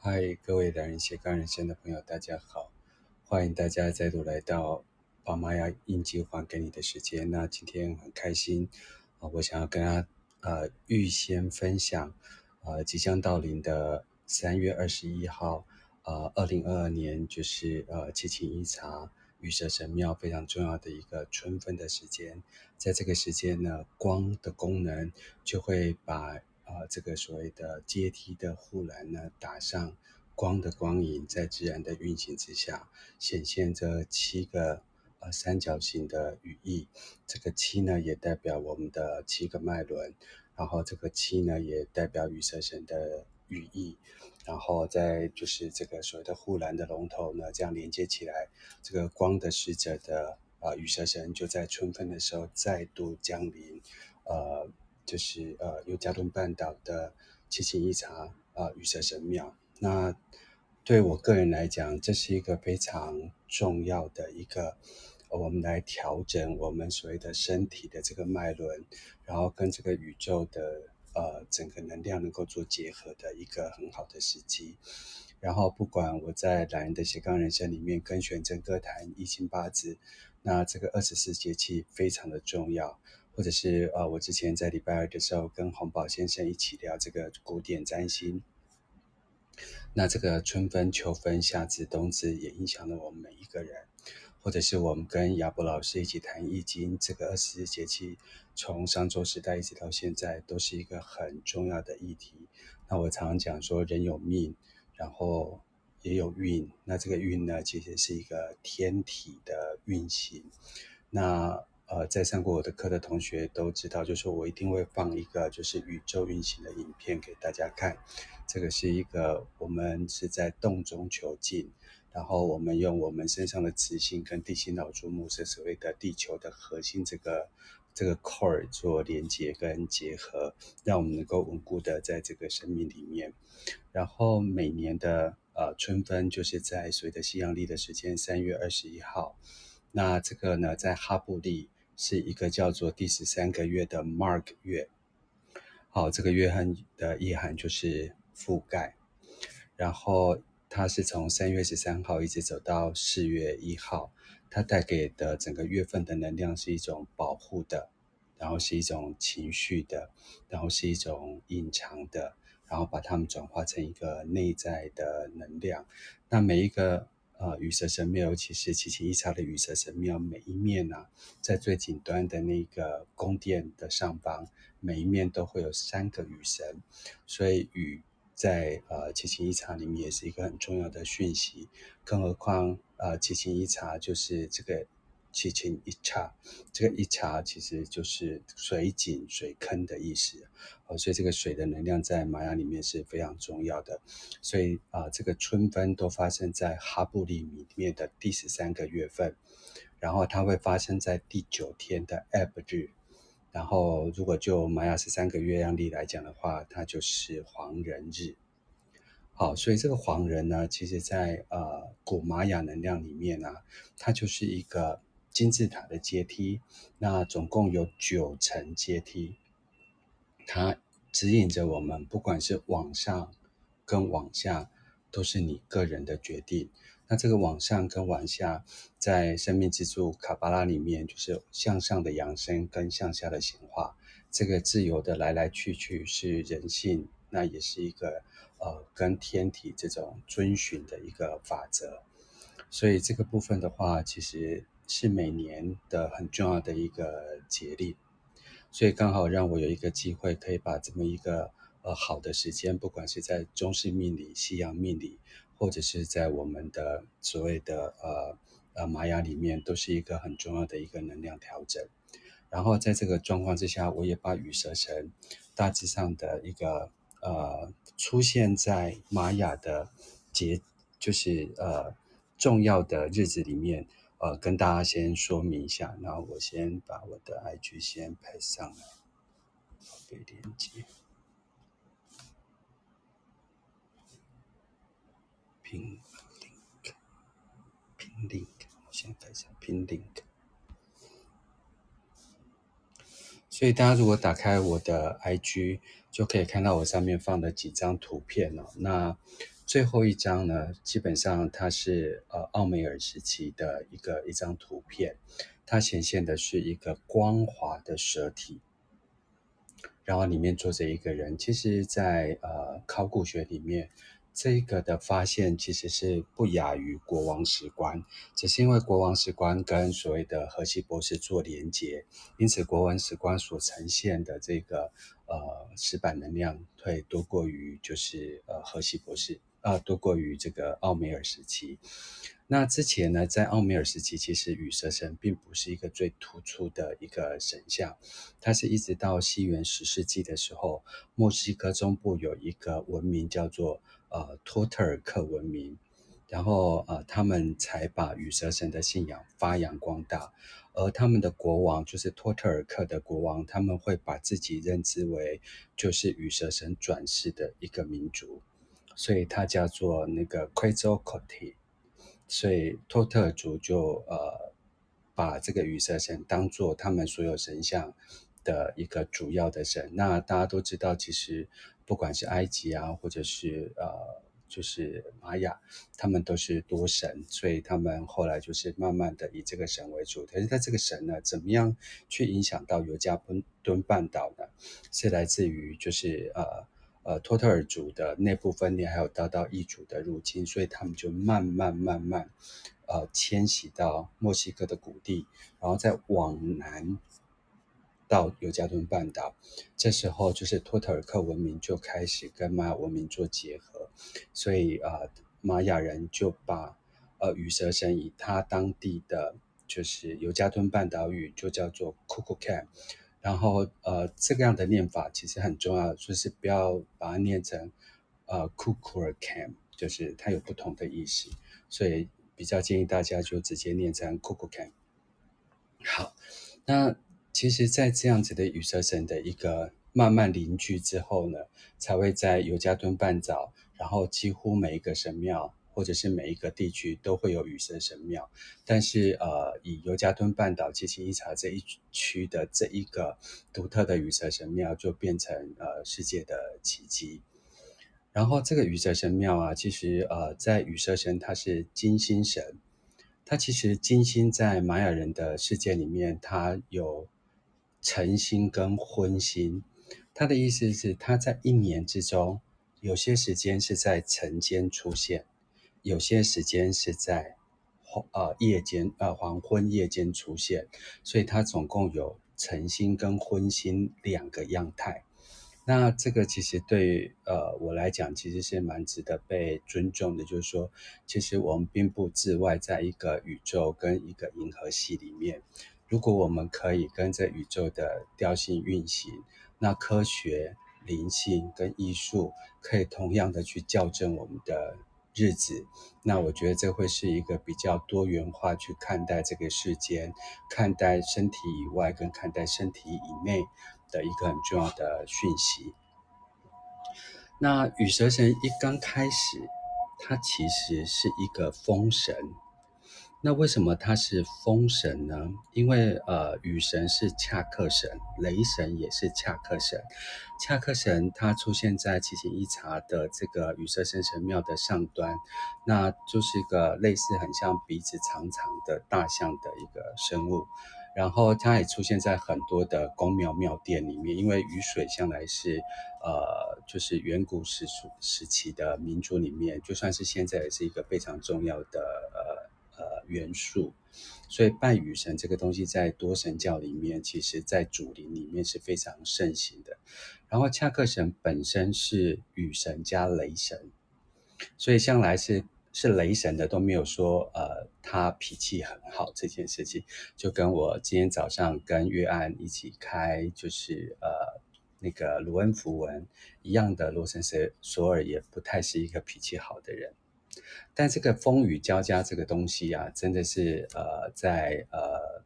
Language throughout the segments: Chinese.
嗨，各位两人斜杠人生的朋友，大家好！欢迎大家再度来到爸妈要应急还给你的时间。那今天很开心啊、我想要跟大家呃预先分享呃即将到临的三月二十一号呃二零二二年就是呃奇琴伊察羽蛇神庙非常重要的一个春分的时间。在这个时间呢，光的功能就会把啊、这个所谓的阶梯的护栏呢，打上光的光影，在自然的运行之下，显现着七个呃三角形的羽翼。这个七呢，也代表我们的七个脉轮，然后这个七呢，也代表羽蛇神的羽翼。然后在就是这个所谓的护栏的龙头呢，这样连接起来，这个光的使者的啊羽蛇神就在春分的时候再度降临，呃。就是呃，尤加敦半岛的七星一茶啊羽蛇神庙。那对我个人来讲，这是一个非常重要的一个，我们来调整我们所谓的身体的这个脉轮，然后跟这个宇宙的呃整个能量能够做结合的一个很好的时机。然后不管我在懒人的斜杠人生里面跟玄真歌坛易经八字，那这个二十四节气非常的重要。或者是呃，我之前在礼拜二的时候跟洪宝先生一起聊这个古典占星，那这个春分、秋分、夏至、冬至也影响了我们每一个人。或者是我们跟亚伯老师一起谈易经，这个二十四节气从商周时代一直到现在都是一个很重要的议题。那我常常讲说，人有命，然后也有运，那这个运呢，其实是一个天体的运行。那呃，在上过我的课的同学都知道，就是我一定会放一个就是宇宙运行的影片给大家看。这个是一个我们是在洞中求静，然后我们用我们身上的磁性跟地心老祖母是所谓的地球的核心这个这个 core 做连接跟结合，让我们能够稳固的在这个生命里面。然后每年的呃春分就是在所谓的西洋历的时间三月二十一号，那这个呢在哈布利。是一个叫做第十三个月的 Mark 月，好，这个月份的意涵就是覆盖，然后它是从三月十三号一直走到四月一号，它带给的整个月份的能量是一种保护的，然后是一种情绪的，然后是一种隐藏的，然后把它们转化成一个内在的能量，那每一个。啊，羽蛇神庙，尤其是奇琴伊察的雨蛇神庙，每一面啊，在最顶端的那个宫殿的上方，每一面都会有三个雨神，所以雨在呃奇琴伊察里面也是一个很重要的讯息，更何况啊，奇琴伊察就是这个。奇琴伊察，这个伊察其实就是水井、水坑的意思，哦，所以这个水的能量在玛雅里面是非常重要的。所以啊、这个春分都发生在哈布利里面的第十三个月份，然后它会发生在第九天的 Ab 日，然后如果就玛雅十三个月亮历来讲的话，它就是黄人日。好，所以这个黄人呢，其实在呃古玛雅能量里面呢、啊，它就是一个。金字塔的阶梯，那总共有九层阶梯，它指引着我们，不管是往上跟往下，都是你个人的决定。那这个往上跟往下，在生命之柱卡巴拉里面，就是向上的扬升跟向下的显化，这个自由的来来去去是人性，那也是一个呃跟天体这种遵循的一个法则。所以这个部分的话，其实。是每年的很重要的一个节令，所以刚好让我有一个机会，可以把这么一个呃好的时间，不管是在中式命理、西洋命理，或者是在我们的所谓的呃呃玛雅里面，都是一个很重要的一个能量调整。然后在这个状况之下，我也把羽蛇神大致上的一个呃出现在玛雅的节，就是呃重要的日子里面。呃，跟大家先说明一下，那我先把我的 IG 先拍上来，被连接，拼 link，拼 link，我先拍下拼 link。所以大家如果打开我的 IG，就可以看到我上面放的几张图片了。那最后一张呢，基本上它是呃奥梅尔时期的一个一张图片，它显现的是一个光滑的蛇体，然后里面坐着一个人。其实在，呃考古学里面，这个的发现其实是不亚于国王石棺，只是因为国王石棺跟所谓的荷西博士做连接，因此国王石棺所呈现的这个呃石板能量会多过于就是呃荷西博士。啊，多过于这个奥梅尔时期。那之前呢，在奥梅尔时期，其实羽蛇神并不是一个最突出的一个神像，它是一直到西元十世纪的时候，墨西哥中部有一个文明叫做呃托特尔克文明，然后呃他们才把羽蛇神的信仰发扬光大，而他们的国王就是托特尔克的国王，他们会把自己认知为就是羽蛇神转世的一个民族。所以它叫做那个 Quetzalcoatl，所以托特族就呃把这个羽蛇神当做他们所有神像的一个主要的神。那大家都知道，其实不管是埃及啊，或者是呃就是玛雅，他们都是多神，所以他们后来就是慢慢的以这个神为主。可是他这个神呢，怎么样去影响到尤加敦半岛呢？是来自于就是呃。呃，托特尔族的内部分裂，还有遭到异族的入侵，所以他们就慢慢慢慢，呃，迁徙到墨西哥的谷地，然后再往南到尤加敦半岛。这时候，就是托特尔克文明就开始跟玛雅文明做结合，所以呃，玛雅人就把呃羽蛇神以他当地的就是尤加敦半岛语就叫做 cucucan 然后，呃，这个样的念法其实很重要，就是不要把它念成呃 Kukulkan，就是它有不同的意思，所以比较建议大家就直接念成 Kukulkan。好，那其实，在这样子的羽蛇神的一个慢慢凝聚之后呢，才会在尤加敦半岛，然后几乎每一个神庙。或者是每一个地区都会有羽蛇神庙，但是呃，以尤加敦半岛奇琴伊察这一区的这一个独特的羽蛇神庙，就变成呃世界的奇迹。然后这个羽蛇神庙啊，其实呃，在羽蛇神它是金星神，它其实金星在玛雅人的世界里面，它有晨星跟昏星，它的意思是它在一年之中，有些时间是在晨间出现。有些时间是在黄呃夜间呃黄昏夜间出现，所以它总共有晨星跟昏星两个样态。那这个其实对呃我来讲，其实是蛮值得被尊重的。就是说，其实我们并不自外在一个宇宙跟一个银河系里面。如果我们可以跟着宇宙的调性运行，那科学、灵性跟艺术可以同样的去校正我们的。日子，那我觉得这会是一个比较多元化去看待这个世间，看待身体以外跟看待身体以内的一个很重要的讯息。那羽蛇神一刚开始，它其实是一个风神。那为什么他是风神呢？因为呃，雨神是恰克神，雷神也是恰克神。恰克神他出现在奇琴伊察的这个羽蛇神神庙的上端，那就是一个类似很像鼻子长长的大象的一个生物。然后它也出现在很多的宫庙庙殿里面，因为雨水向来是呃，就是远古时时期的民族里面，就算是现在也是一个非常重要的呃。呃，元素，所以拜雨神这个东西在多神教里面，其实在主灵里面是非常盛行的。然后恰克神本身是雨神加雷神，所以向来是是雷神的都没有说呃他脾气很好这件事情。就跟我今天早上跟约安一起开就是呃那个卢恩符文一样的，罗森斯索尔也不太是一个脾气好的人。但这个风雨交加这个东西啊，真的是呃，在呃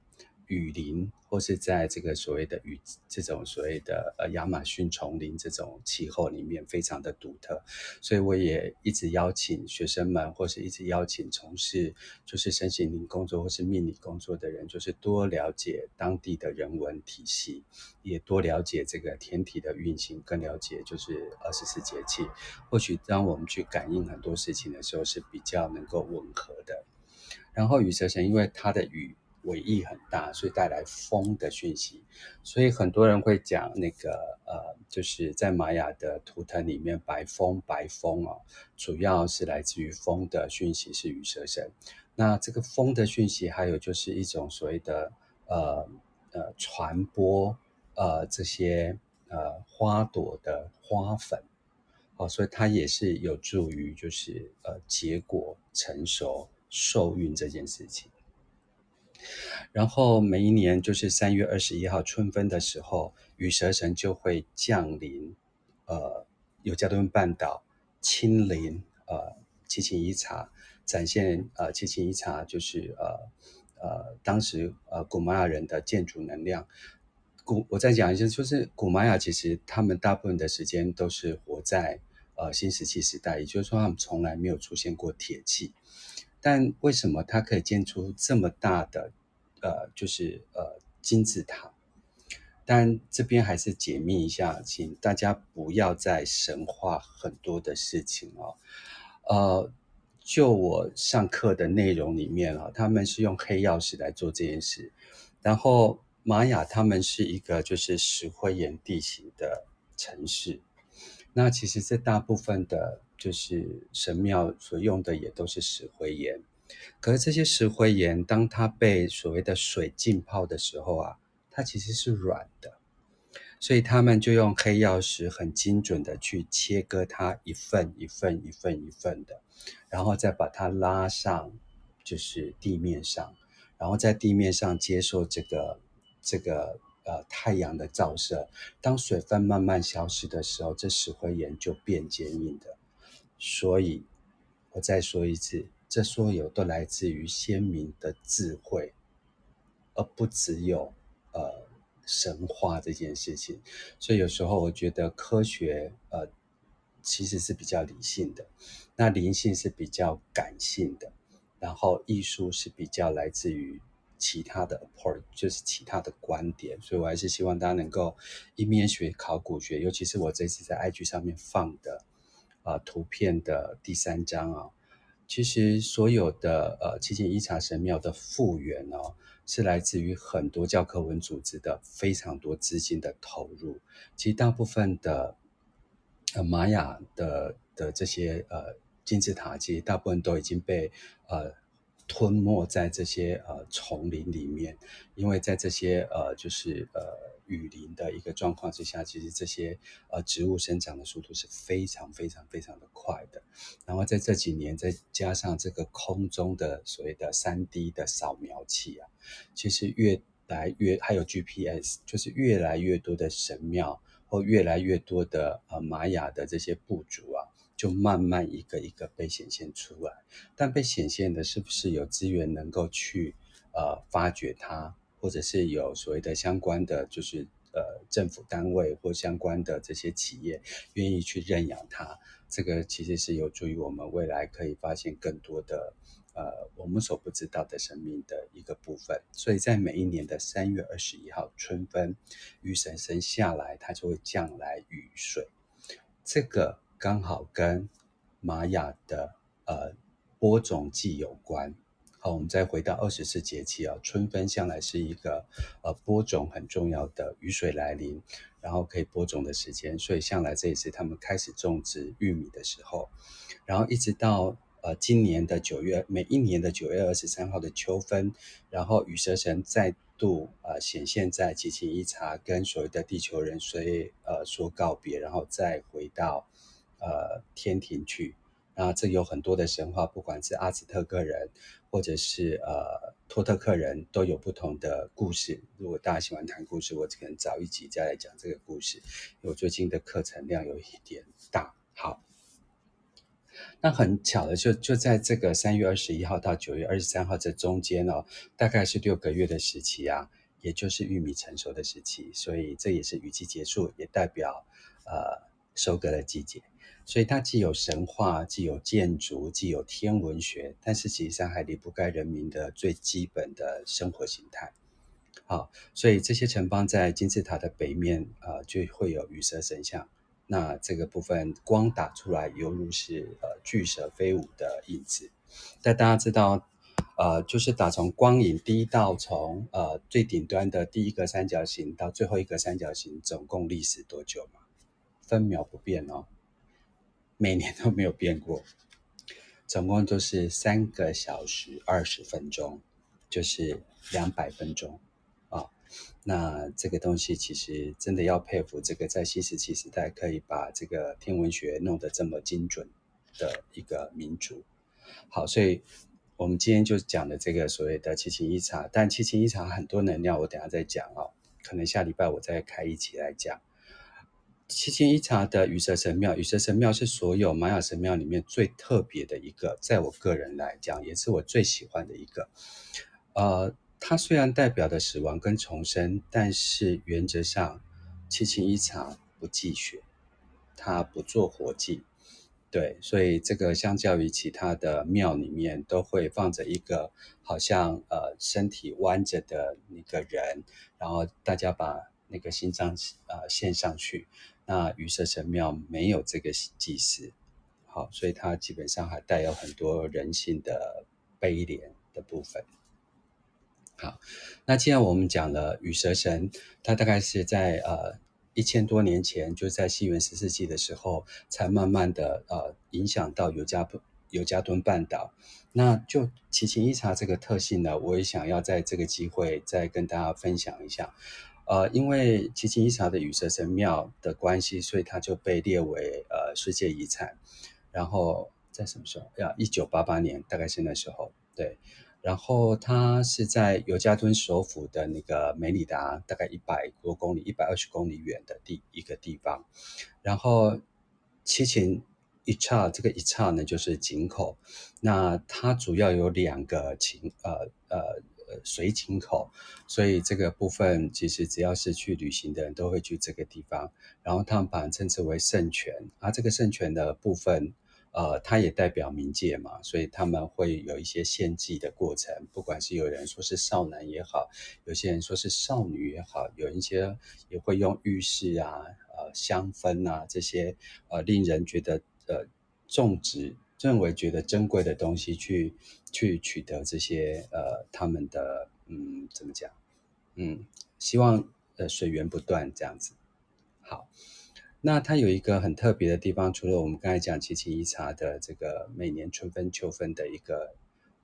雨林或是在这个所谓的与这种所谓的呃亚马逊丛林这种气候里面非常的独特，所以我也一直邀请学生们，或是一直邀请从事就是身心灵工作或是命理工作的人，就是多了解当地的人文体系，也多了解这个天体的运行，更了解就是二十四节气，或许当我们去感应很多事情的时候是比较能够吻合的。然后羽蛇神因为它的羽。尾翼很大，所以带来风的讯息。所以很多人会讲那个呃，就是在玛雅的图腾里面，白风白风哦，主要是来自于风的讯息是羽蛇神。那这个风的讯息，还有就是一种所谓的呃呃传播呃这些呃花朵的花粉哦，所以它也是有助于就是呃结果成熟受孕这件事情。然后每一年就是三月二十一号春分的时候，羽蛇神就会降临，呃，尤加敦半岛，亲临呃奇琴伊察，展现呃奇琴伊察就是呃呃当时呃古玛雅人的建筑能量。古我再讲一下，就是古玛雅其实他们大部分的时间都是活在呃新石器时代，也就是说他们从来没有出现过铁器。但为什么它可以建出这么大的，呃，就是呃金字塔？但这边还是解密一下，请大家不要再神化很多的事情哦。呃，就我上课的内容里面啊，他们是用黑曜石来做这件事。然后玛雅他们是一个就是石灰岩地形的城市。那其实这大部分的。就是神庙所用的也都是石灰岩，可是这些石灰岩，当它被所谓的水浸泡的时候啊，它其实是软的，所以他们就用黑曜石很精准的去切割它一份一份一份一份的，然后再把它拉上，就是地面上，然后在地面上接受这个这个呃太阳的照射，当水分慢慢消失的时候，这石灰岩就变坚硬的。所以，我再说一次，这所有都来自于先民的智慧，而不只有呃神话这件事情。所以有时候我觉得科学呃其实是比较理性的，那灵性是比较感性的，然后艺术是比较来自于其他的 approach，就是其他的观点。所以我还是希望大家能够一面学考古学，尤其是我这次在 IG 上面放的。啊，图片的第三章啊，其实所有的呃奇琴伊察神庙的复原哦，是来自于很多教科文组织的非常多资金的投入。其实大部分的呃玛雅的的这些呃金字塔，其实大部分都已经被呃。吞没在这些呃丛林里面，因为在这些呃就是呃雨林的一个状况之下，其实这些呃植物生长的速度是非常非常非常的快的。然后在这几年，再加上这个空中的所谓的三 D 的扫描器啊，其实越来越还有 GPS，就是越来越多的神庙或越来越多的呃玛雅的这些部族啊。就慢慢一个一个被显现出来，但被显现的是不是有资源能够去呃发掘它，或者是有所谓的相关的就是呃政府单位或相关的这些企业愿意去认养它？这个其实是有助于我们未来可以发现更多的呃我们所不知道的生命的一个部分。所以在每一年的三月二十一号春分，雨神生下来，它就会降来雨水，这个。刚好跟玛雅的呃播种季有关。好，我们再回到二十四节气啊，春分向来是一个呃播种很重要的雨水来临，然后可以播种的时间，所以向来这也是他们开始种植玉米的时候。然后一直到呃今年的九月，每一年的九月二十三号的秋分，然后羽蛇神再度呃显现在奇琴伊察，跟所谓的地球人所以呃说告别，然后再回到。呃，天庭去，那这有很多的神话，不管是阿兹特克人，或者是呃托特克人，都有不同的故事。如果大家喜欢谈故事，我可能早一集再来讲这个故事。我最近的课程量有一点大。好，那很巧的就就在这个三月二十一号到九月二十三号这中间哦，大概是六个月的时期啊，也就是玉米成熟的时期，所以这也是雨季结束，也代表呃收割的季节。所以它既有神话，既有建筑，既有天文学，但是实际上还离不开人民的最基本的生活形态。好，所以这些城邦在金字塔的北面，呃，就会有羽蛇神像。那这个部分光打出来，犹如是呃巨蛇飞舞的影子。但大家知道，呃，就是打从光影第一道从呃最顶端的第一个三角形到最后一个三角形，总共历时多久吗？分秒不变哦。每年都没有变过，总共都是三个小时二十分钟，就是两百分钟啊。那这个东西其实真的要佩服这个在新石器时代可以把这个天文学弄得这么精准的一个民族。好，所以我们今天就讲的这个所谓的奇琴伊察，但奇琴伊察很多能量，我等下再讲哦，可能下礼拜我再开一期来讲。奇琴伊察的羽蛇神庙，羽蛇神庙是所有玛雅神庙里面最特别的一个，在我个人来讲，也是我最喜欢的一个。呃，它虽然代表的死亡跟重生，但是原则上，奇琴伊察不祭血，它不做活祭。对，所以这个相较于其他的庙里面，都会放着一个好像呃身体弯着的那个人，然后大家把那个心脏呃献上去。那羽蛇神庙没有这个祭祀，好，所以它基本上还带有很多人性的悲怜的部分。好，那既然我们讲了羽蛇神，它大概是在呃一千多年前，就在西元十四纪的时候，才慢慢的呃影响到尤加尤加敦半岛。那就奇琴伊察这个特性呢，我也想要在这个机会再跟大家分享一下。呃，因为奇琴伊察的羽蛇神庙的关系，所以它就被列为呃世界遗产。然后在什么时候？要一九八八年，大概是那时候。对，然后它是在尤加敦首府的那个梅里达，大概一百多公里、一百二十公里远的地一个地方。然后奇琴伊察这个伊察呢，就是井口。那它主要有两个井，呃呃。水井口，所以这个部分其实只要是去旅行的人都会去这个地方，然后他们把它称之为圣泉，啊、这个圣泉的部分，呃，它也代表冥界嘛，所以他们会有一些献祭的过程，不管是有人说是少男也好，有些人说是少女也好，有一些也会用玉饰啊、呃香氛啊这些呃令人觉得呃种植。认为觉得珍贵的东西去去取得这些呃他们的嗯怎么讲嗯希望呃水源不断这样子好，那它有一个很特别的地方，除了我们刚才讲七七一茶的这个每年春分秋分的一个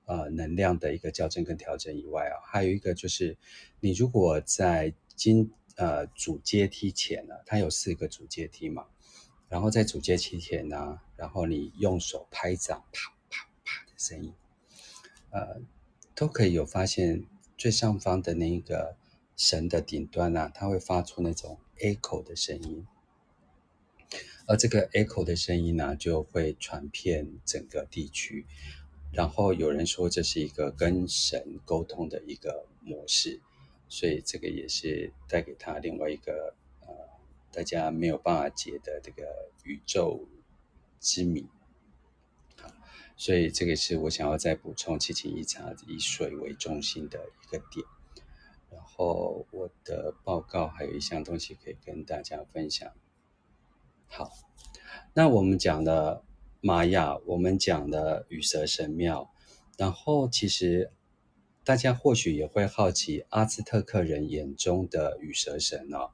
呃能量的一个校正跟调整以外啊，还有一个就是你如果在今呃主阶梯前呢，它有四个主阶梯嘛。然后在主阶梯前呢，然后你用手拍掌，啪啪啪的声音，呃，都可以有发现最上方的那一个神的顶端呢，它会发出那种 echo 的声音，而这个 echo 的声音呢，就会传遍整个地区。然后有人说这是一个跟神沟通的一个模式，所以这个也是带给他另外一个呃。大家没有办法解的这个宇宙之谜，所以这个是我想要再补充七情一茶以水为中心的一个点。然后我的报告还有一项东西可以跟大家分享。好，那我们讲了玛雅，我们讲了羽蛇神庙，然后其实大家或许也会好奇阿兹特克人眼中的羽蛇神哦。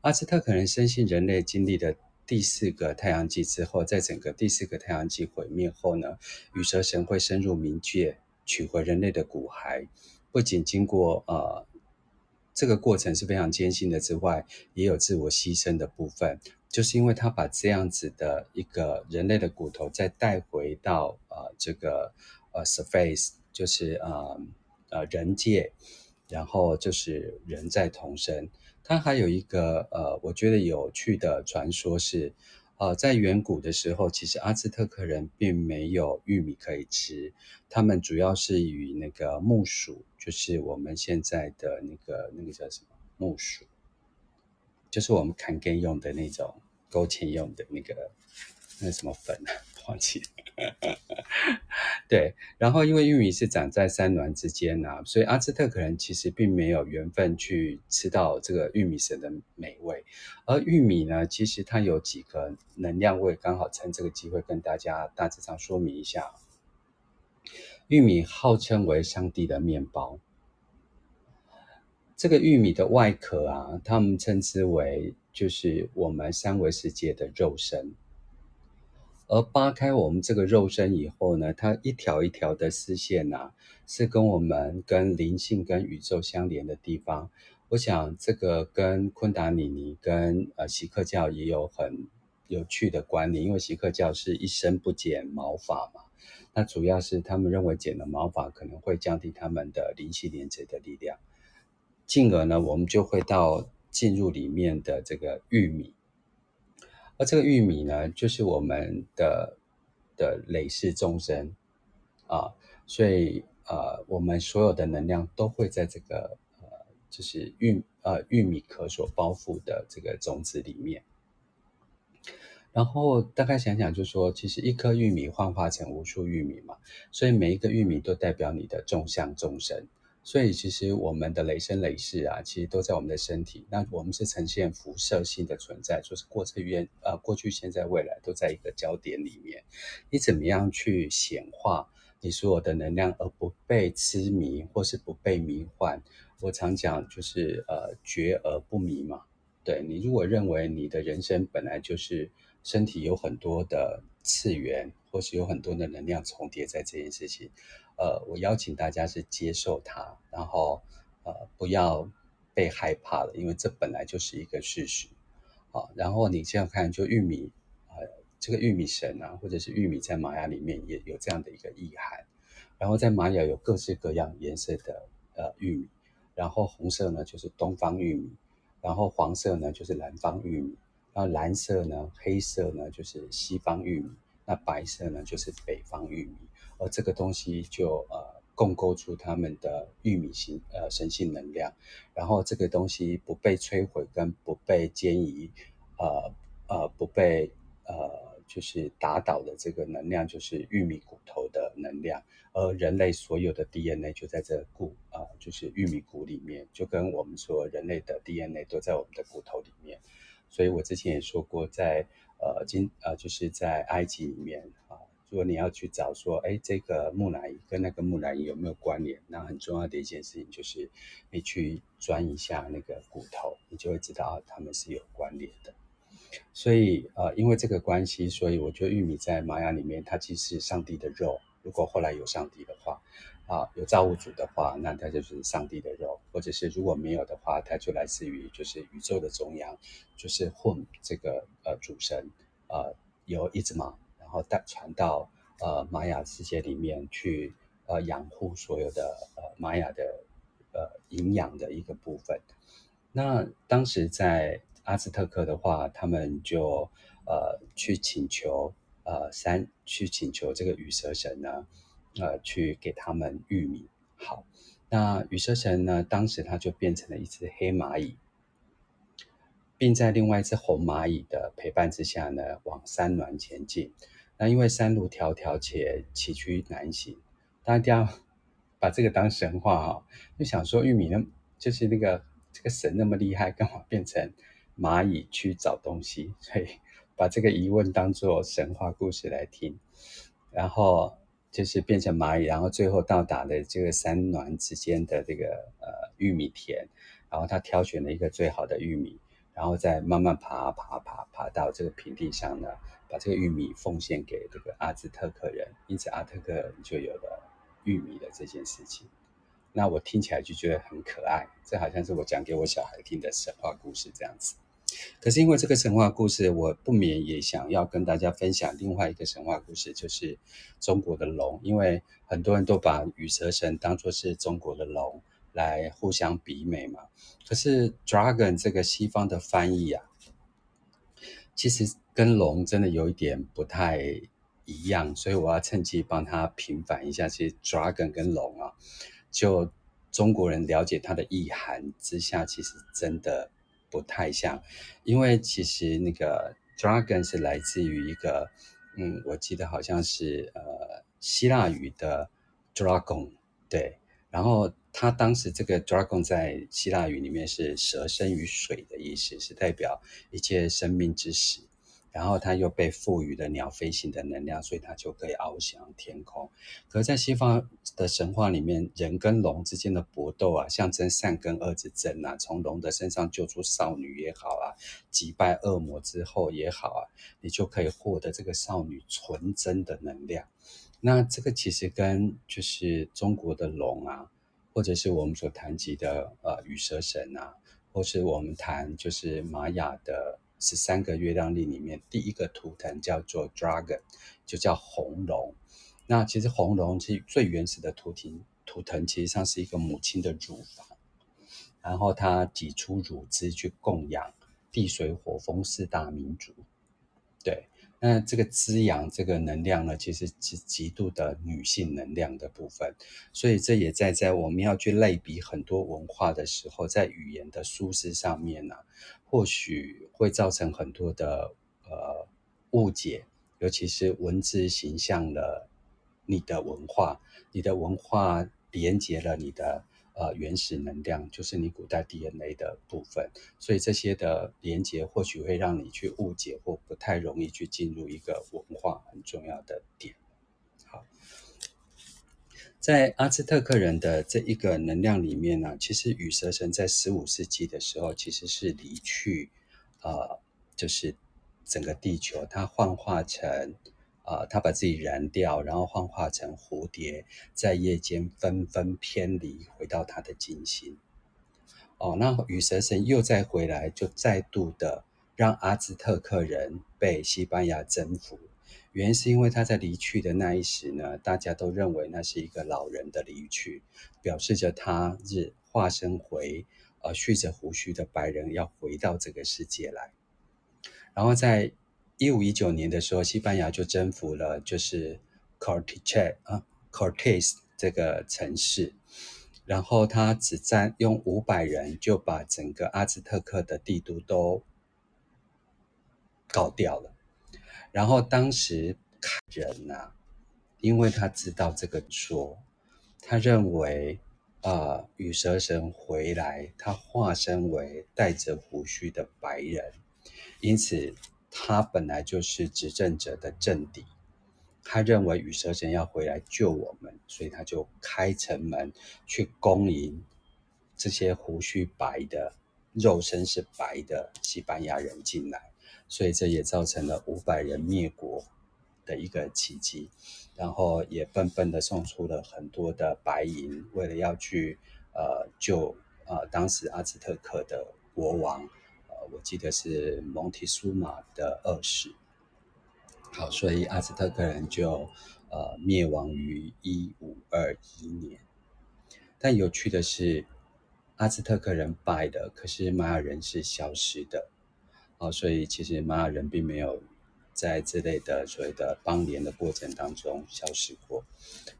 阿兹特克人深信，人类经历的第四个太阳纪之后，在整个第四个太阳纪毁灭后呢，羽蛇神会深入冥界，取回人类的骨骸。不仅经过呃这个过程是非常艰辛的之外，也有自我牺牲的部分，就是因为他把这样子的一个人类的骨头再带回到呃这个呃 surface，就是呃呃人界，然后就是人在同生。它还有一个呃，我觉得有趣的传说是，呃，在远古的时候，其实阿兹特克人并没有玉米可以吃，他们主要是以那个木薯，就是我们现在的那个那个叫什么木薯，就是我们砍根用的那种勾芡用的那个那什么粉啊，忘记了。对，然后因为玉米是长在山峦之间啊，所以阿兹特克人其实并没有缘分去吃到这个玉米神的美味。而玉米呢，其实它有几个能量，我也刚好趁这个机会跟大家大致上说明一下。玉米号称为上帝的面包，这个玉米的外壳啊，他们称之为就是我们三维世界的肉身。而扒开我们这个肉身以后呢，它一条一条的丝线呐、啊，是跟我们跟灵性、跟宇宙相连的地方。我想这个跟昆达里尼、跟呃锡克教也有很有趣的关联，因为锡克教是一生不剪毛发嘛，那主要是他们认为剪了毛发可能会降低他们的灵性连接的力量，进而呢，我们就会到进入里面的这个玉米。而这个玉米呢，就是我们的的累世众生啊，所以呃，我们所有的能量都会在这个呃，就是玉呃玉米壳所包覆的这个种子里面。然后大概想想，就说其实一颗玉米幻化成无数玉米嘛，所以每一个玉米都代表你的众相众生。所以其实我们的累生累世啊，其实都在我们的身体。那我们是呈现辐射性的存在，就是过去、现呃过去、现在、未来都在一个焦点里面。你怎么样去显化你所有的能量，而不被痴迷或是不被迷幻？我常讲就是呃觉而不迷嘛。对，你如果认为你的人生本来就是身体有很多的次元，或是有很多的能量重叠在这件事情。呃，我邀请大家是接受它，然后呃不要被害怕了，因为这本来就是一个事实。好，然后你这样看，就玉米，呃，这个玉米神啊，或者是玉米在玛雅里面也有这样的一个意涵。然后在玛雅有各式各样颜色的呃玉米，然后红色呢就是东方玉米，然后黄色呢就是南方玉米，然后蓝色呢、黑色呢就是西方玉米，那白色呢就是北方玉米。而这个东西就呃共构出他们的玉米型呃神性能量，然后这个东西不被摧毁跟不被迁移，呃呃不被呃就是打倒的这个能量就是玉米骨头的能量，而人类所有的 DNA 就在这骨啊、呃、就是玉米骨里面，就跟我们说人类的 DNA 都在我们的骨头里面，所以我之前也说过在呃今呃就是在埃及里面啊。如果你要去找说，哎，这个木乃伊跟那个木乃伊有没有关联？那很重要的一件事情就是，你去钻一下那个骨头，你就会知道啊，他们是有关联的。所以，呃，因为这个关系，所以我觉得玉米在玛雅里面，它其实是上帝的肉。如果后来有上帝的话，啊，有造物主的话，那它就是上帝的肉；或者是如果没有的话，它就来自于就是宇宙的中央，就是混这个呃主神，呃，有伊兹玛。然后带传到呃玛雅世界里面去，呃养护所有的呃玛雅的呃营养的一个部分。那当时在阿兹特克的话，他们就呃去请求呃山去请求这个羽蛇神呢，呃去给他们玉米。好，那羽蛇神呢，当时他就变成了一只黑蚂蚁，并在另外一只红蚂蚁的陪伴之下呢，往山峦前进。那因为山路迢迢且崎岖难行，大家把这个当神话哈，就想说玉米呢，就是那个这个神那么厉害，干嘛变成蚂蚁去找东西？所以把这个疑问当做神话故事来听，然后就是变成蚂蚁，然后最后到达了这个山峦之间的这个呃玉米田，然后他挑选了一个最好的玉米，然后再慢慢爬爬爬爬到这个平地上呢。把这个玉米奉献给这个阿兹特克人，因此阿兹特克人就有了玉米的这件事情。那我听起来就觉得很可爱，这好像是我讲给我小孩听的神话故事这样子。可是因为这个神话故事，我不免也想要跟大家分享另外一个神话故事，就是中国的龙。因为很多人都把羽蛇神当作是中国的龙来互相比美嘛。可是 dragon 这个西方的翻译啊，其实。跟龙真的有一点不太一样，所以我要趁机帮他平反一下。其实 dragon 跟龙啊，就中国人了解它的意涵之下，其实真的不太像，因为其实那个 dragon 是来自于一个，嗯，我记得好像是呃希腊语的 dragon，对，然后。他当时这个 dragon 在希腊语里面是蛇生于水的意思，是代表一切生命之始。然后它又被赋予了鸟飞行的能量，所以它就可以翱翔天空。可在西方的神话里面，人跟龙之间的搏斗啊，象征善跟恶之争啊，从龙的身上救出少女也好啊，击败恶魔之后也好啊，你就可以获得这个少女纯真的能量。那这个其实跟就是中国的龙啊。或者是我们所谈及的呃羽蛇神啊，或是我们谈就是玛雅的十三个月亮历里面第一个图腾叫做 dragon，就叫红龙。那其实红龙是最原始的图腾，图腾其实上是一个母亲的乳房，然后它挤出乳汁去供养地水火风四大民族，那这个滋养这个能量呢，其实是极度的女性能量的部分，所以这也在在我们要去类比很多文化的时候，在语言的舒适上面呢、啊，或许会造成很多的呃误解，尤其是文字形象了你的文化，你的文化连接了你的。呃，原始能量就是你古代 DNA 的部分，所以这些的连接或许会让你去误解或不太容易去进入一个文化很重要的点。好，在阿兹特克人的这一个能量里面呢，其实羽蛇神在十五世纪的时候其实是离去，呃，就是整个地球，它幻化成。啊，他把自己燃掉，然后幻化成蝴蝶，在夜间纷纷偏离，回到他的金星。哦，那羽蛇神又再回来，就再度的让阿兹特克人被西班牙征服。原因是因为他在离去的那一时呢，大家都认为那是一个老人的离去，表示着他是化身回呃蓄着胡须的白人要回到这个世界来，然后在。一五一九年的时候，西班牙就征服了，就是 Cortiche 啊，Cortes 这个城市，然后他只占用五百人就把整个阿兹特克的帝都都搞掉了。然后当时人呐、啊，因为他知道这个说，他认为啊，羽、蛇神回来，他化身为带着胡须的白人，因此。他本来就是执政者的政敌，他认为羽蛇神要回来救我们，所以他就开城门去恭迎这些胡须白的、肉身是白的西班牙人进来，所以这也造成了五百人灭国的一个奇迹，然后也笨笨的送出了很多的白银，为了要去呃救呃当时阿兹特克的国王。我记得是蒙提苏马的二世，好，所以阿兹特克人就呃灭亡于一五二一年。但有趣的是，阿兹特克人败的，可是玛雅人是消失的，哦，所以其实玛雅人并没有在这类的所谓的邦联的过程当中消失过。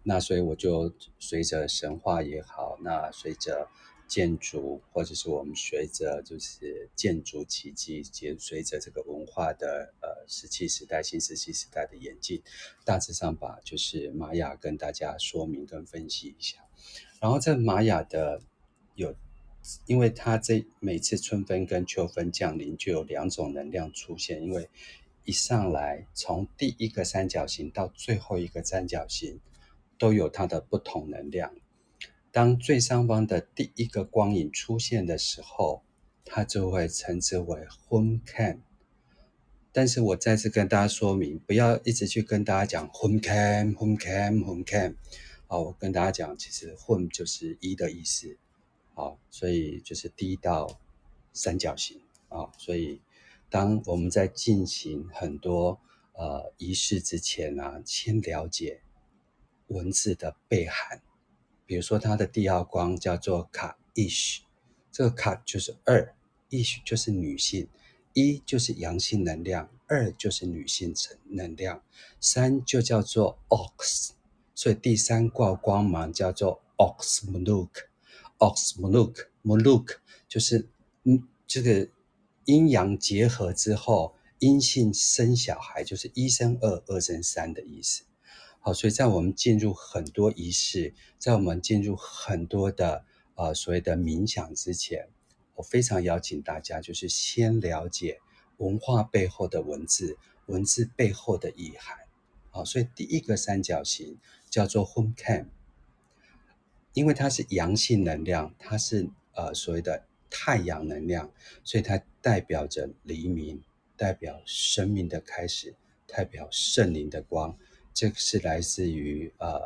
那所以我就随着神话也好，那随着。建筑，或者是我们随着就是建筑奇迹，随随着这个文化的呃石器时代、新石器时代的演进，大致上把就是玛雅跟大家说明跟分析一下。然后在玛雅的有，因为它这每次春分跟秋分降临就有两种能量出现，因为一上来从第一个三角形到最后一个三角形都有它的不同能量。当最上方的第一个光影出现的时候，它就会称之为 Huncan。但是我再次跟大家说明，不要一直去跟大家讲 Huncan、Huncan、Huncan。好，我跟大家讲，其实 Hun 就是一的意思。好，所以就是第一道三角形啊。所以当我们在进行很多呃仪式之前啊，先了解文字的背涵。比如说，它的第二光叫做卡伊什，这个卡就是二，伊什就是女性，一就是阳性能量，二就是女性层能量，三就叫做 Ox，所以第三卦光芒叫做 Ox Muluk，Ox Muluk Muluk 就是嗯这个阴阳结合之后，阴性生小孩，就是一生二，二生三的意思。好，所以在我们进入很多仪式，在我们进入很多的呃所谓的冥想之前，我非常邀请大家，就是先了解文化背后的文字，文字背后的意涵。好，所以第一个三角形叫做 Hum-Kan，因为它是阳性能量，它是呃所谓的太阳能量，所以它代表着黎明，代表生命的开始，代表圣灵的光。这个是来自于呃，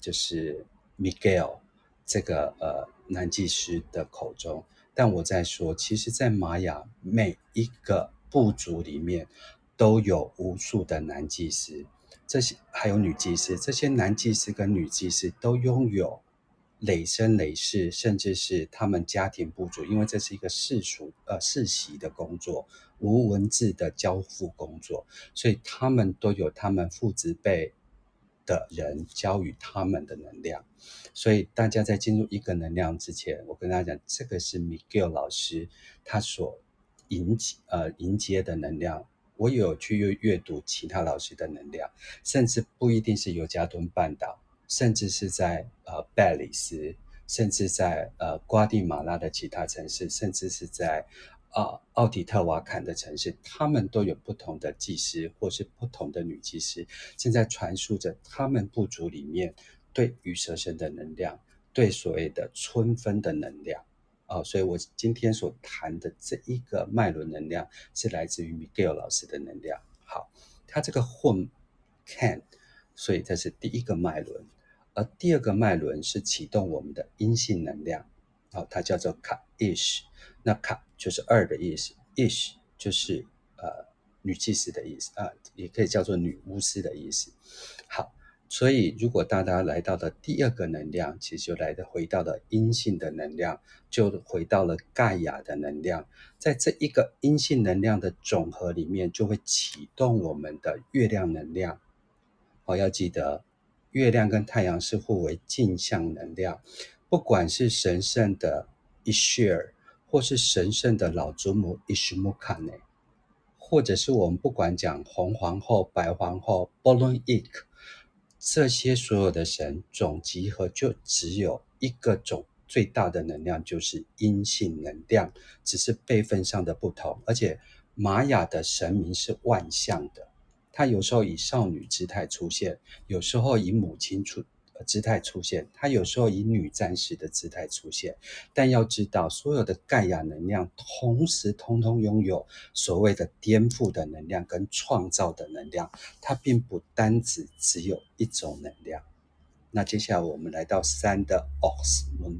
就是 Miguel 这个呃男技师的口中。但我在说，其实，在玛雅每一个部族里面，都有无数的男技师，这些还有女技师。这些男技师跟女技师都拥有累生累世，甚至是他们家庭部族，因为这是一个世俗呃世袭的工作。无文字的交付工作，所以他们都有他们父执辈的人教予他们的能量。所以大家在进入一个能量之前，我跟大家讲，这个是 Miguel 老师他所迎接呃迎接的能量。我有去阅阅读其他老师的能量，甚至不一定是尤加敦半岛，甚至是在呃拜里斯，甚至在呃瓜地马拉的其他城市，甚至是在。啊，奥迪特瓦坎的城市，他们都有不同的祭司，或是不同的女祭司，正在传输着他们部族里面对羽蛇神的能量，对所谓的春分的能量。哦，所以我今天所谈的这一个脉轮能量，是来自于 Miguel 老师的能量。好，他这个混 can，所以这是第一个脉轮，而第二个脉轮是启动我们的阴性能量。啊，它叫做卡 Ish，那卡就是二的意思，Ish 就是呃女祭司的意思啊，也可以叫做女巫师的意思。好，所以如果大家来到了第二个能量，其实就来的回到了阴性的能量，就回到了盖亚的能量，在这一个阴性能量的总和里面，就会启动我们的月亮能量。哦，要记得月亮跟太阳是互为镜像能量。不管是神圣的伊谢尔，或是神圣的老祖母伊什木卡内，或者是我们不管讲红皇后、白皇后、波伦伊克，这些所有的神总集合就只有一个种最大的能量，就是阴性能量，只是辈分上的不同。而且玛雅的神明是万象的，他有时候以少女姿态出现，有时候以母亲出。姿态出现，它有时候以女战士的姿态出现，但要知道，所有的盖亚能量同时通通拥有所谓的颠覆的能量跟创造的能量，它并不单只只有一种能量。那接下来我们来到三的 Ox Moon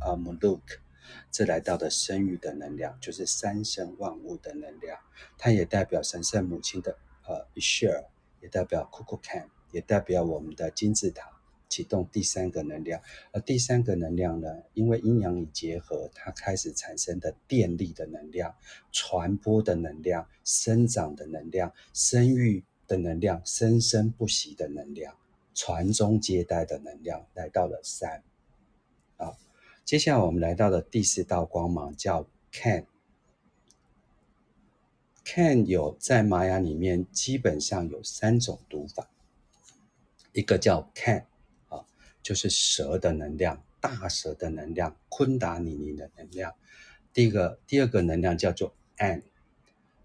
啊 Muluk，这来到的生育的能量，就是三生万物的能量，它也代表神圣母亲的呃 Ixchel，也代表 Kukulkan，也代表我们的金字塔。启动第三个能量，而第三个能量呢，因为阴阳已结合，它开始产生的电力的能量、传播的能量、生长的能量、生育的能量、生生不息的能量、传宗接代的能量，来到了三。啊，接下来我们来到了第四道光芒，叫 Can。Can 有在玛雅里面基本上有三种读法，一个叫 Can 啊。就是蛇的能量，大蛇的能量，昆达尼尼的能量。第一个，第二个能量叫做 An，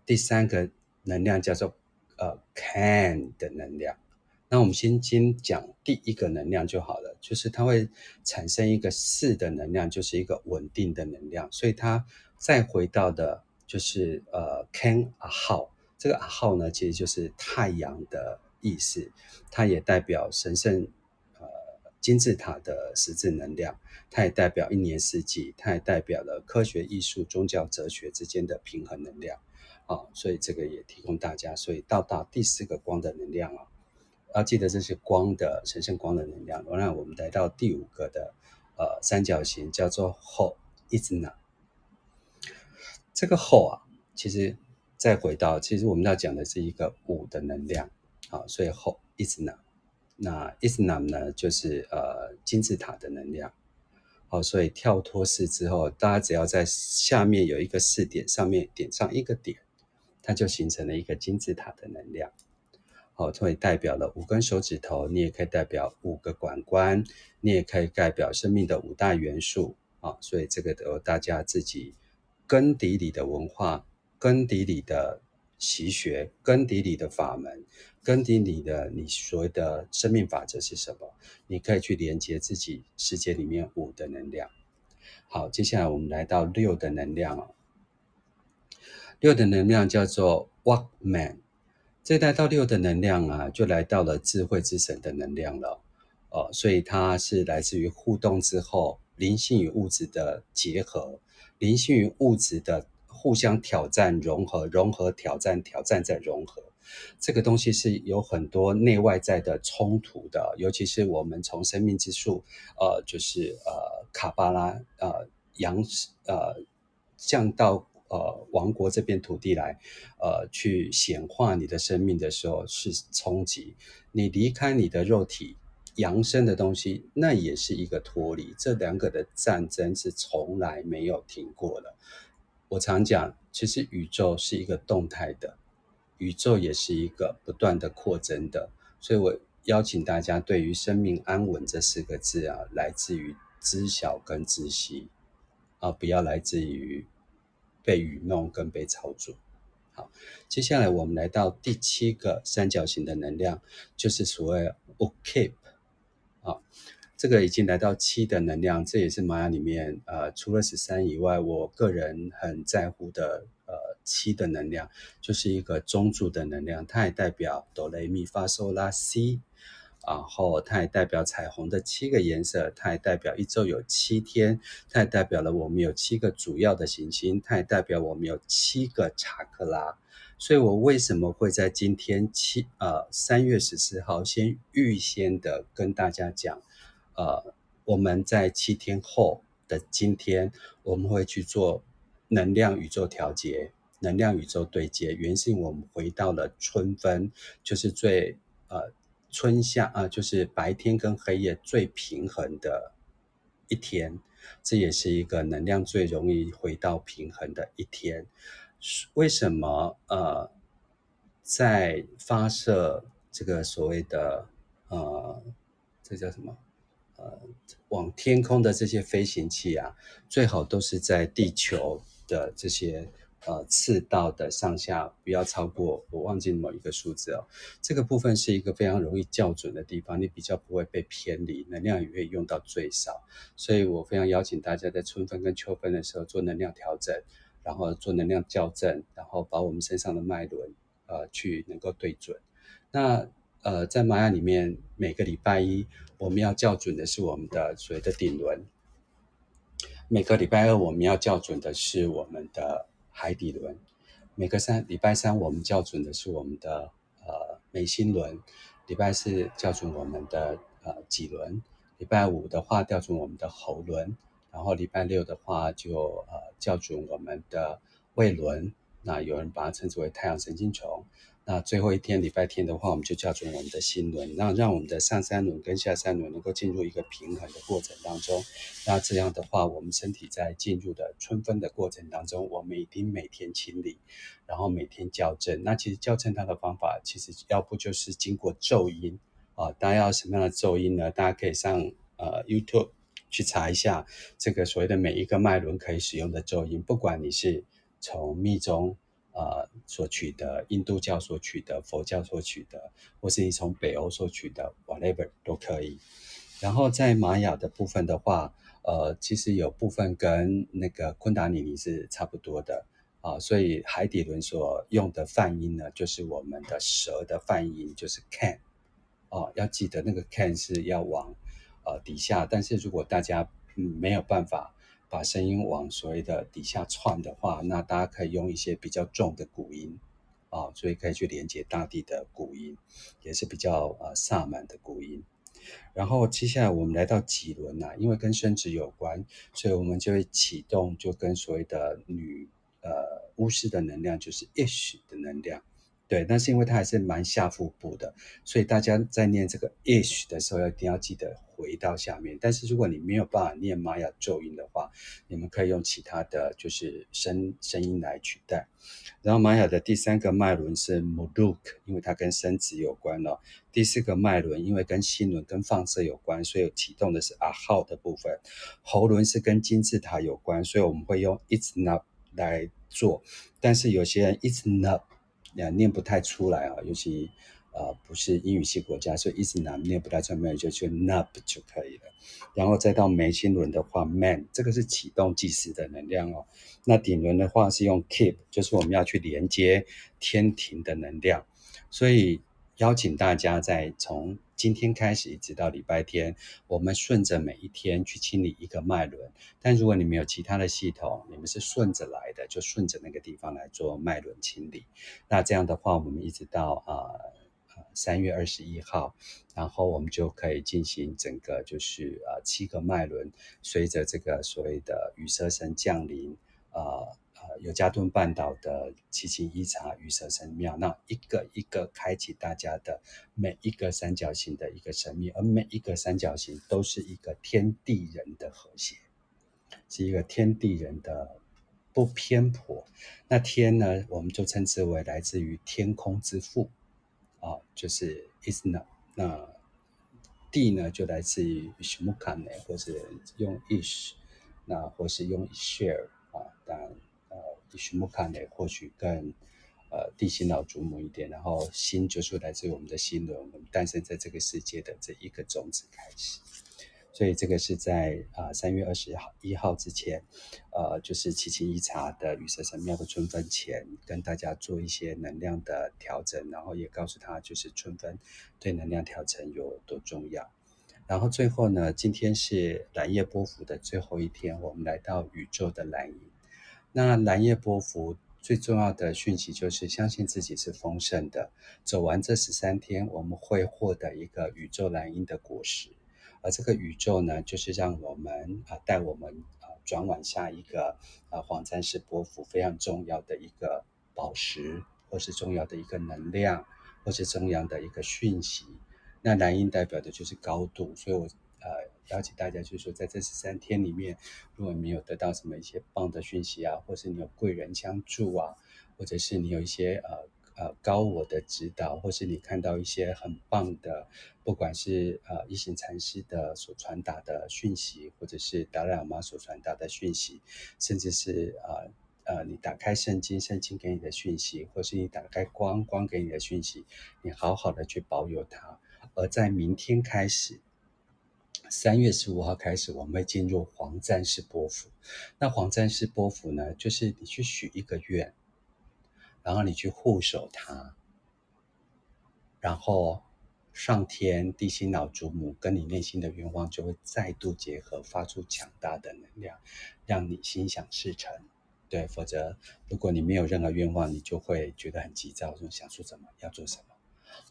第三个能量叫做呃 Can 的能量。那我们先先讲第一个能量就好了，就是它会产生一个四的能量，就是一个稳定的能量。所以它再回到的，就是呃 Can 阿号，这个阿号呢，其实就是太阳的意思，它也代表神圣。呃金字塔的十字能量，它也代表一年四季，它也代表了科学、艺术、宗教、哲学之间的平衡能量啊，所以这个也提供大家。所以到达第四个光的能量啊，要记得这是光的神圣光的能量。然后我们来到第五个的呃三角形，叫做 Ho Izna。这个后啊，其实再回到，其实我们要讲的是一个五的能量，啊，所以后 isnam，那 isnam 呢就是呃金字塔的能量，好，所以跳脱式之后，大家只要在下面有一个四点，上面点上一个点，它就形成了一个金字塔的能量，好，所以代表了五根手指头，你也可以代表五个感官，你也可以代表生命的五大元素，啊，所以这个由大家自己根底里的文化。根底里的习学，根底里的法门，根底里的你所谓的生命法则是什么？你可以去连接自己世界里面五的能量。好，接下来我们来到六的能量哦。六的能量叫做 Walkman，这来到六的能量啊，就来到了智慧之神的能量了哦。所以它是来自于互动之后，灵性与物质的结合，灵性与物质的。互相挑战、融合、融合、挑战、挑战再融合，这个东西是有很多内外在的冲突的。尤其是我们从生命之树，呃，就是呃卡巴拉，呃阳，呃降到呃王国这片土地来，呃去显化你的生命的时候是冲击。你离开你的肉体，扬升的东西，那也是一个脱离。这两个的战争是从来没有停过的。我常讲，其实宇宙是一个动态的，宇宙也是一个不断的扩增的，所以我邀请大家对于“生命安稳”这四个字啊，来自于知晓跟知悉啊，不要来自于被愚弄跟被操作。好，接下来我们来到第七个三角形的能量，就是所谓 OK 啊。这个已经来到七的能量，这也是玛雅里面呃，除了十三以外，我个人很在乎的呃七的能量，就是一个中柱的能量，它也代表哆来咪发嗦拉西，然后它也代表彩虹的七个颜色，它也代表一周有七天，它也代表了我们有七个主要的行星，它也代表我们有七个查克拉。所以我为什么会在今天七呃三月十四号先预先的跟大家讲？呃，我们在七天后的今天，我们会去做能量宇宙调节、能量宇宙对接。原先我们回到了春分，就是最呃春夏啊、就是白天跟黑夜最平衡的一天。这也是一个能量最容易回到平衡的一天。为什么？呃，在发射这个所谓的呃，这叫什么？呃，往天空的这些飞行器啊，最好都是在地球的这些呃赤道的上下，不要超过我忘记某一个数字哦。这个部分是一个非常容易校准的地方，你比较不会被偏离，能量也会用到最少。所以我非常邀请大家在春分跟秋分的时候做能量调整，然后做能量校正，然后把我们身上的脉轮呃去能够对准。那呃，在玛雅里面，每个礼拜一我们要校准的是我们的所谓的顶轮；每个礼拜二我们要校准的是我们的海底轮；每个三礼拜三我们校准的是我们的呃眉心轮；礼拜四校准我们的呃脊轮；礼拜五的话校准我们的喉轮；然后礼拜六的话就呃校准我们的胃轮。那有人把它称之为太阳神经丛。那最后一天礼拜天的话，我们就校准我们的心轮，那让我们的上三轮跟下三轮能够进入一个平衡的过程当中。那这样的话，我们身体在进入的春分的过程当中，我们一定每天清理，然后每天校正。那其实校正它的方法，其实要不就是经过咒音啊，大家要什么样的咒音呢？大家可以上呃 YouTube 去查一下这个所谓的每一个脉轮可以使用的咒音，不管你是从密宗。呃，所取得印度教所取得佛教所取得，或是你从北欧所取得，whatever 都可以。然后在玛雅的部分的话，呃，其实有部分跟那个昆达尼尼是差不多的啊，所以海底轮所用的梵音呢，就是我们的蛇的梵音，就是 can 哦，要记得那个 can 是要往呃底下，但是如果大家嗯没有办法。把声音往所谓的底下窜的话，那大家可以用一些比较重的鼓音啊，所以可以去连接大地的鼓音，也是比较呃萨满的鼓音。然后接下来我们来到几轮呐，因为跟生殖有关，所以我们就会启动，就跟所谓的女呃巫师的能量就是 ish 的能量。对，但是因为它还是蛮下腹部的，所以大家在念这个 ish 的时候，一定要记得回到下面。但是如果你没有办法念玛雅咒音的话，你们可以用其他的就是声声音来取代。然后玛雅的第三个脉轮是 Muluk，因为它跟生殖有关了。第四个脉轮因为跟心轮跟放射有关，所以启动的是阿号的部分。喉轮是跟金字塔有关，所以我们会用 it's not 来做。但是有些人 it's not 也念不太出来啊，尤其呃不是英语系国家，所以一直难念不太出来，就就 nub 就可以了。然后再到眉心轮的话，man 这个是启动计时的能量哦。那顶轮的话是用 keep，就是我们要去连接天庭的能量，所以。邀请大家在从今天开始一直到礼拜天，我们顺着每一天去清理一个脉轮。但如果你们有其他的系统，你们是顺着来的，就顺着那个地方来做脉轮清理。那这样的话，我们一直到啊呃三月二十一号，然后我们就可以进行整个就是呃七个脉轮，随着这个所谓的羽蛇神降临啊。呃有加敦半岛的奇琴伊察羽蛇神庙，那一个一个开启大家的每一个三角形的一个神秘，而每一个三角形都是一个天地人的和谐，是一个天地人的不偏颇。那天呢，我们就称之为来自于天空之父啊，就是 Isna。那地呢，就来自于 Ishmukane，或是用 Ish，那或是用 Share 啊，当然。伊什木卡内或许更呃地心老祖母一点，然后心就是来自于我们的心轮，我们诞生在这个世界的这一个种子开始，所以这个是在啊三月二十号一号之前，呃就是七七一茶的羽蛇神庙的春分前，跟大家做一些能量的调整，然后也告诉他就是春分对能量调整有多重要，然后最后呢，今天是蓝夜波伏的最后一天，我们来到宇宙的蓝银。那蓝夜波符最重要的讯息就是相信自己是丰盛的。走完这十三天，我们会获得一个宇宙蓝鹰的果实，而这个宇宙呢，就是让我们啊带我们啊转往下一个啊黄战士波符非常重要的一个宝石，或是重要的一个能量，或是重要的一个讯息。那蓝鹰代表的就是高度，所以我。呃，邀请大家就是说，在这十三天里面，如果你有得到什么一些棒的讯息啊，或是你有贵人相助啊，或者是你有一些呃呃高我的指导，或是你看到一些很棒的，不管是呃一行禅师的所传达的讯息，或者是达赖喇嘛所传达的讯息，甚至是呃呃你打开圣经，圣经给你的讯息，或是你打开光，光给你的讯息，你好好的去保有它，而在明天开始。三月十五号开始，我们会进入黄战士波符。那黄战士波符呢，就是你去许一个愿，然后你去护守它，然后上天、地心老祖母跟你内心的愿望就会再度结合，发出强大的能量，让你心想事成。对，否则如果你没有任何愿望，你就会觉得很急躁，就想做什么，要做什么。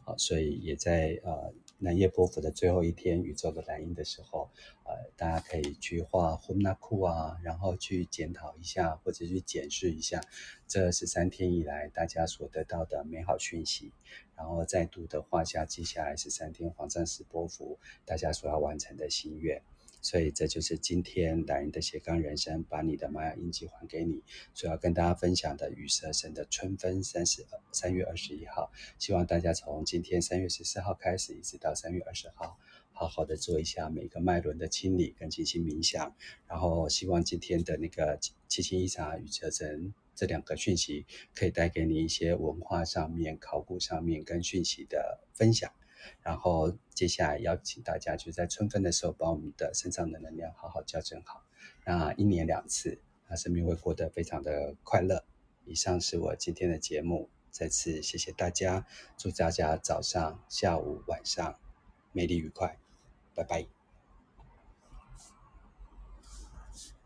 好，所以也在呃那夜波符的最后一天，宇宙的蓝印的时候，呃，大家可以去画呼纳库啊，然后去检讨一下，或者去检视一下这十三天以来大家所得到的美好讯息，然后再度的画下接下来十三天黄战士波符大家所要完成的心愿。所以这就是今天蓝鹰的斜杠人生，把你的玛雅印记还给你，所要跟大家分享的羽蛇神的春分三十三月二十一号，希望大家从今天三月十四号开始，一直到三月二十号，好好的做一下每个脉轮的清理跟进行冥想，然后希望今天的那个七星一察羽蛇神这两个讯息，可以带给你一些文化上面、考古上面跟讯息的分享。然后接下来邀请大家，就在春分的时候，把我们的身上的能量好好校正好。那一年两次，那生命会过得非常的快乐。以上是我今天的节目，再次谢谢大家，祝大家早上、下午、晚上美丽愉快，拜拜。